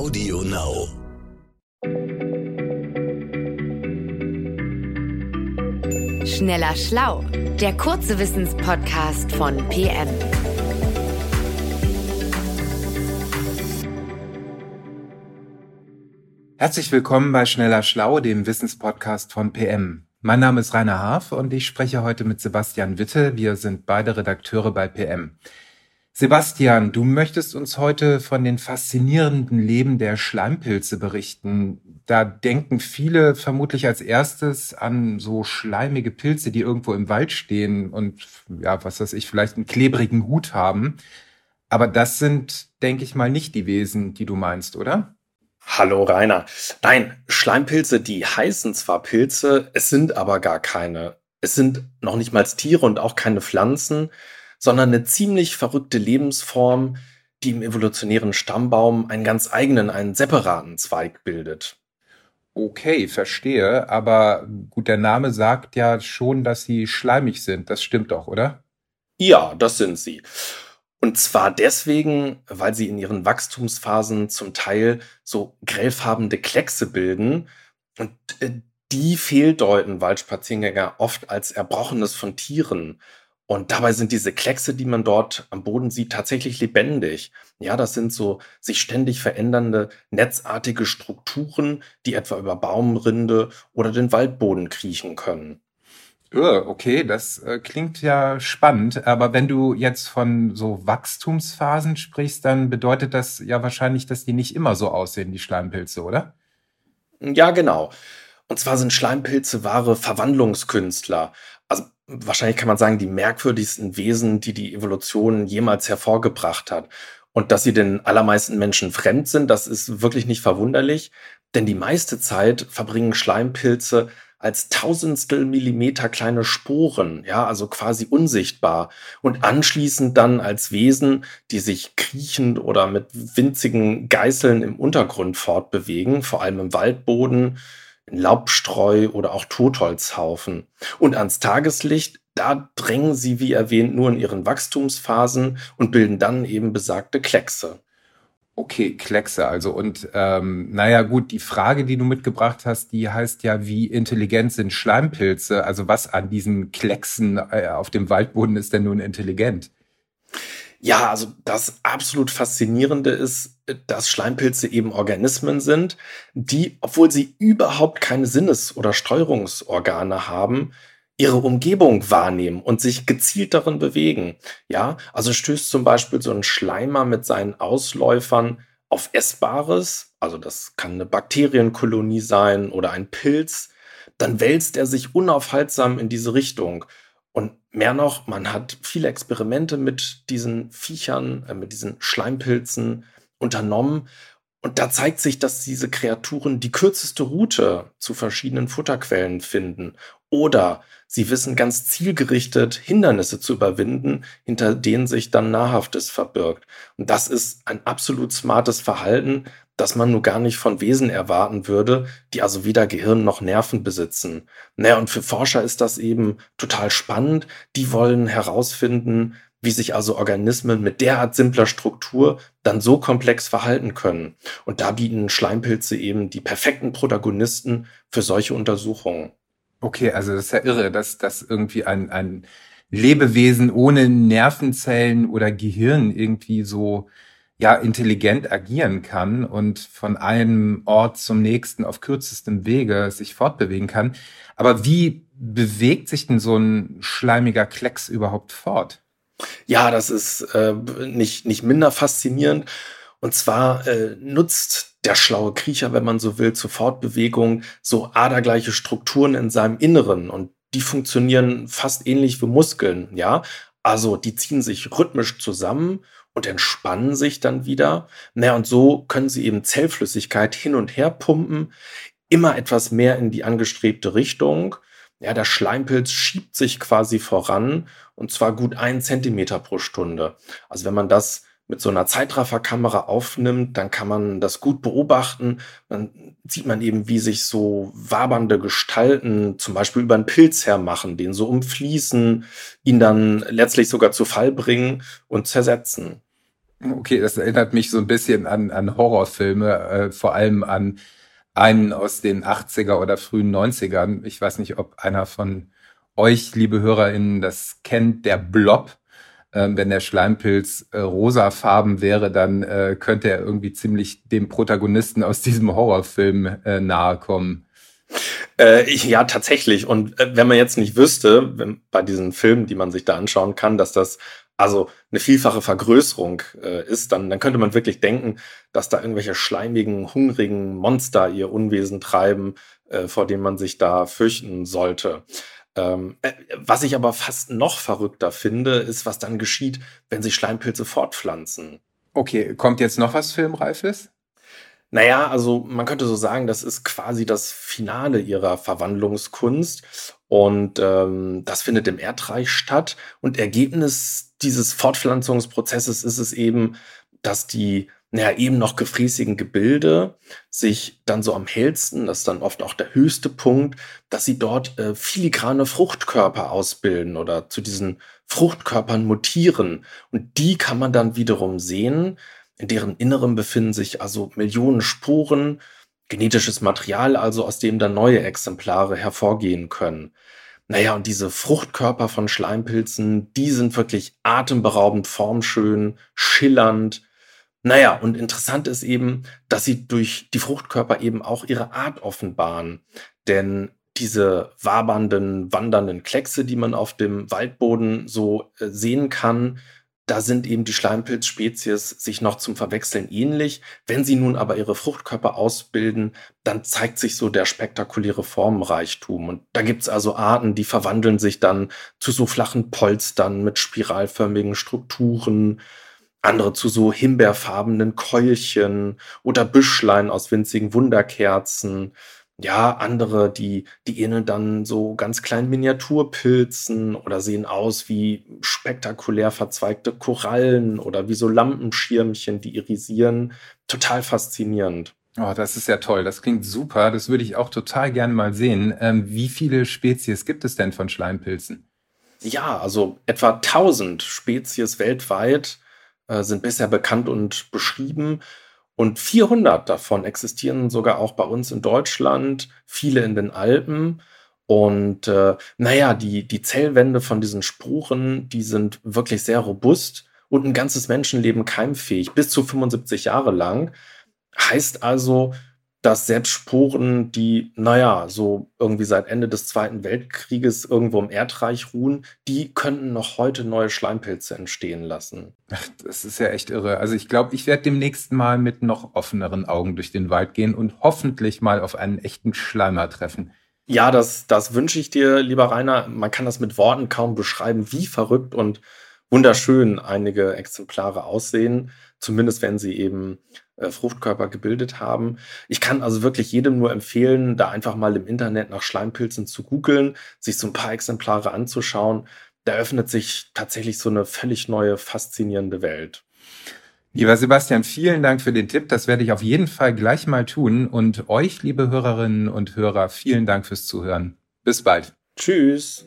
Audio Now. Schneller Schlau, der kurze Wissenspodcast von PM. Herzlich willkommen bei Schneller Schlau, dem Wissenspodcast von PM. Mein Name ist Rainer Haaf und ich spreche heute mit Sebastian Witte. Wir sind beide Redakteure bei PM. Sebastian, du möchtest uns heute von den faszinierenden Leben der Schleimpilze berichten. Da denken viele vermutlich als erstes an so schleimige Pilze, die irgendwo im Wald stehen und ja, was weiß ich, vielleicht einen klebrigen Hut haben. Aber das sind, denke ich mal, nicht die Wesen, die du meinst, oder? Hallo Rainer. Nein, Schleimpilze, die heißen zwar Pilze, es sind aber gar keine. Es sind noch nicht mal Tiere und auch keine Pflanzen, sondern eine ziemlich verrückte Lebensform, die im evolutionären Stammbaum einen ganz eigenen, einen separaten Zweig bildet. Okay, verstehe. Aber gut, der Name sagt ja schon, dass sie schleimig sind. Das stimmt doch, oder? Ja, das sind sie. Und zwar deswegen, weil sie in ihren Wachstumsphasen zum Teil so grellfarbene Kleckse bilden. Und äh, die fehldeuten Waldspaziergänger oft als Erbrochenes von Tieren. Und dabei sind diese Kleckse, die man dort am Boden sieht, tatsächlich lebendig. Ja, das sind so sich ständig verändernde netzartige Strukturen, die etwa über Baumrinde oder den Waldboden kriechen können. Okay, das äh, klingt ja spannend, aber wenn du jetzt von so Wachstumsphasen sprichst, dann bedeutet das ja wahrscheinlich, dass die nicht immer so aussehen, die Schleimpilze, oder? Ja, genau. Und zwar sind Schleimpilze wahre Verwandlungskünstler. Wahrscheinlich kann man sagen, die merkwürdigsten Wesen, die die Evolution jemals hervorgebracht hat. Und dass sie den allermeisten Menschen fremd sind, das ist wirklich nicht verwunderlich, denn die meiste Zeit verbringen Schleimpilze als tausendstel Millimeter kleine Sporen, ja, also quasi unsichtbar. Und anschließend dann als Wesen, die sich kriechend oder mit winzigen Geißeln im Untergrund fortbewegen, vor allem im Waldboden, Laubstreu oder auch Totholzhaufen. Und ans Tageslicht, da drängen sie, wie erwähnt, nur in ihren Wachstumsphasen und bilden dann eben besagte Kleckse. Okay, Kleckse also. Und ähm, naja gut, die Frage, die du mitgebracht hast, die heißt ja, wie intelligent sind Schleimpilze? Also was an diesen Klecksen äh, auf dem Waldboden ist denn nun intelligent? Ja, also das absolut Faszinierende ist, dass Schleimpilze eben Organismen sind, die, obwohl sie überhaupt keine Sinnes- oder Steuerungsorgane haben, ihre Umgebung wahrnehmen und sich gezielt darin bewegen. Ja, also stößt zum Beispiel so ein Schleimer mit seinen Ausläufern auf Essbares, also das kann eine Bakterienkolonie sein oder ein Pilz, dann wälzt er sich unaufhaltsam in diese Richtung. Und mehr noch, man hat viele Experimente mit diesen Viechern, äh, mit diesen Schleimpilzen unternommen und da zeigt sich, dass diese Kreaturen die kürzeste Route zu verschiedenen Futterquellen finden oder sie wissen ganz zielgerichtet Hindernisse zu überwinden, hinter denen sich dann Nahrhaftes verbirgt. Und das ist ein absolut smartes Verhalten, das man nur gar nicht von Wesen erwarten würde, die also weder Gehirn noch Nerven besitzen. Naja, und für Forscher ist das eben total spannend. Die wollen herausfinden, wie sich also Organismen mit derart simpler Struktur dann so komplex verhalten können. Und da bieten Schleimpilze eben die perfekten Protagonisten für solche Untersuchungen. Okay, also das ist ja irre, dass das irgendwie ein, ein Lebewesen ohne Nervenzellen oder Gehirn irgendwie so ja intelligent agieren kann und von einem Ort zum nächsten auf kürzestem Wege sich fortbewegen kann. Aber wie bewegt sich denn so ein schleimiger Klecks überhaupt fort? Ja, das ist äh, nicht, nicht minder faszinierend. Und zwar äh, nutzt der schlaue Kriecher, wenn man so will, zur Fortbewegung so adergleiche Strukturen in seinem Inneren. Und die funktionieren fast ähnlich wie Muskeln, ja. Also die ziehen sich rhythmisch zusammen und entspannen sich dann wieder. Naja, und so können sie eben Zellflüssigkeit hin und her pumpen, immer etwas mehr in die angestrebte Richtung ja, der Schleimpilz schiebt sich quasi voran und zwar gut einen Zentimeter pro Stunde. Also wenn man das mit so einer Zeitrafferkamera aufnimmt, dann kann man das gut beobachten. Dann sieht man eben, wie sich so wabernde Gestalten zum Beispiel über einen Pilz hermachen, den so umfließen, ihn dann letztlich sogar zu Fall bringen und zersetzen. Okay, das erinnert mich so ein bisschen an, an Horrorfilme, äh, vor allem an einen aus den 80er oder frühen 90ern. Ich weiß nicht, ob einer von euch, liebe HörerInnen, das kennt, der Blob. Ähm, wenn der Schleimpilz äh, rosafarben wäre, dann äh, könnte er irgendwie ziemlich dem Protagonisten aus diesem Horrorfilm äh, nahe kommen. Äh, ja, tatsächlich. Und äh, wenn man jetzt nicht wüsste, wenn, bei diesen Filmen, die man sich da anschauen kann, dass das also eine vielfache Vergrößerung äh, ist, dann, dann könnte man wirklich denken, dass da irgendwelche schleimigen, hungrigen Monster ihr Unwesen treiben, äh, vor dem man sich da fürchten sollte. Ähm, äh, was ich aber fast noch verrückter finde, ist, was dann geschieht, wenn sich Schleimpilze fortpflanzen. Okay, kommt jetzt noch was Filmreifes? Naja, also man könnte so sagen, das ist quasi das Finale ihrer Verwandlungskunst. Und ähm, das findet im Erdreich statt. Und Ergebnis dieses Fortpflanzungsprozesses ist es eben, dass die naja, eben noch gefräßigen Gebilde sich dann so am hellsten, das ist dann oft auch der höchste Punkt, dass sie dort äh, filigrane Fruchtkörper ausbilden oder zu diesen Fruchtkörpern mutieren. Und die kann man dann wiederum sehen, in deren Innerem befinden sich also Millionen Spuren, genetisches Material, also aus dem dann neue Exemplare hervorgehen können. Naja, und diese Fruchtkörper von Schleimpilzen, die sind wirklich atemberaubend formschön, schillernd. Naja, und interessant ist eben, dass sie durch die Fruchtkörper eben auch ihre Art offenbaren. Denn diese wabernden, wandernden Kleckse, die man auf dem Waldboden so äh, sehen kann, da sind eben die Schleimpilzspezies sich noch zum Verwechseln ähnlich. Wenn sie nun aber ihre Fruchtkörper ausbilden, dann zeigt sich so der spektakuläre Formenreichtum. Und da gibt es also Arten, die verwandeln sich dann zu so flachen Polstern mit spiralförmigen Strukturen, andere zu so himbeerfarbenen Keulchen oder Büschlein aus winzigen Wunderkerzen ja, andere, die, die ähneln dann so ganz kleinen Miniaturpilzen oder sehen aus wie spektakulär verzweigte Korallen oder wie so Lampenschirmchen, die irisieren. Total faszinierend. Oh, das ist ja toll. Das klingt super. Das würde ich auch total gerne mal sehen. Ähm, wie viele Spezies gibt es denn von Schleimpilzen? Ja, also etwa 1000 Spezies weltweit äh, sind bisher bekannt und beschrieben. Und 400 davon existieren sogar auch bei uns in Deutschland, viele in den Alpen. Und äh, naja, die, die Zellwände von diesen Spuren, die sind wirklich sehr robust und ein ganzes Menschenleben keimfähig, bis zu 75 Jahre lang. Heißt also, dass selbst Sporen, die, naja, so irgendwie seit Ende des Zweiten Weltkrieges irgendwo im Erdreich ruhen, die könnten noch heute neue Schleimpilze entstehen lassen. Ach, das ist ja echt irre. Also ich glaube, ich werde demnächst mal mit noch offeneren Augen durch den Wald gehen und hoffentlich mal auf einen echten Schleimer treffen. Ja, das, das wünsche ich dir, lieber Rainer. Man kann das mit Worten kaum beschreiben, wie verrückt und wunderschön einige Exemplare aussehen. Zumindest wenn sie eben äh, Fruchtkörper gebildet haben. Ich kann also wirklich jedem nur empfehlen, da einfach mal im Internet nach Schleimpilzen zu googeln, sich so ein paar Exemplare anzuschauen. Da öffnet sich tatsächlich so eine völlig neue, faszinierende Welt. Lieber Sebastian, vielen Dank für den Tipp. Das werde ich auf jeden Fall gleich mal tun. Und euch, liebe Hörerinnen und Hörer, vielen Dank fürs Zuhören. Bis bald. Tschüss.